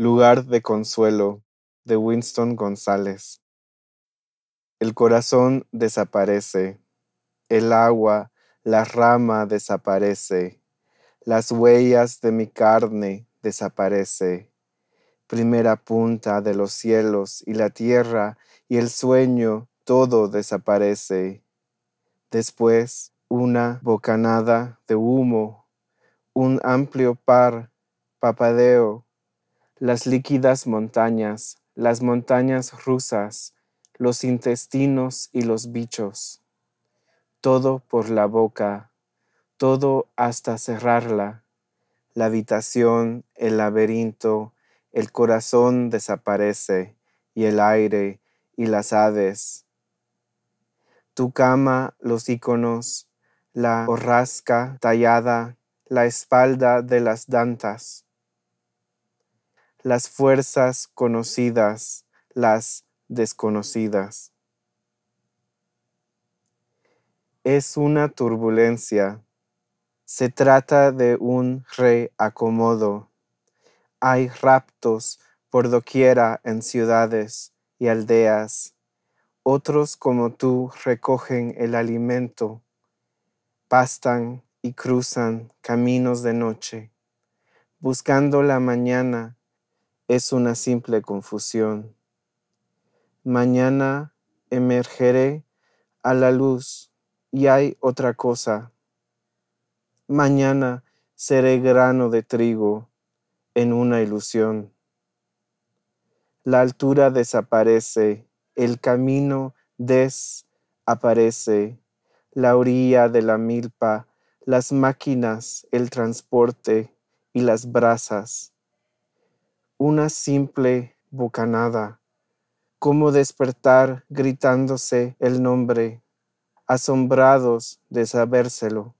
Lugar de consuelo de Winston González. El corazón desaparece, el agua, la rama desaparece, las huellas de mi carne desaparece. Primera punta de los cielos y la tierra y el sueño, todo desaparece. Después una bocanada de humo, un amplio par, papadeo, las líquidas montañas, las montañas rusas, los intestinos y los bichos. Todo por la boca, todo hasta cerrarla. La habitación, el laberinto, el corazón desaparece y el aire y las aves. Tu cama, los iconos, la borrasca tallada, la espalda de las dantas las fuerzas conocidas, las desconocidas. Es una turbulencia. Se trata de un reacomodo. Hay raptos por doquiera en ciudades y aldeas. Otros como tú recogen el alimento, pastan y cruzan caminos de noche, buscando la mañana es una simple confusión. Mañana emergeré a la luz y hay otra cosa. Mañana seré grano de trigo en una ilusión. La altura desaparece, el camino desaparece, la orilla de la milpa, las máquinas, el transporte y las brasas una simple bocanada, como despertar gritándose el nombre, asombrados de sabérselo.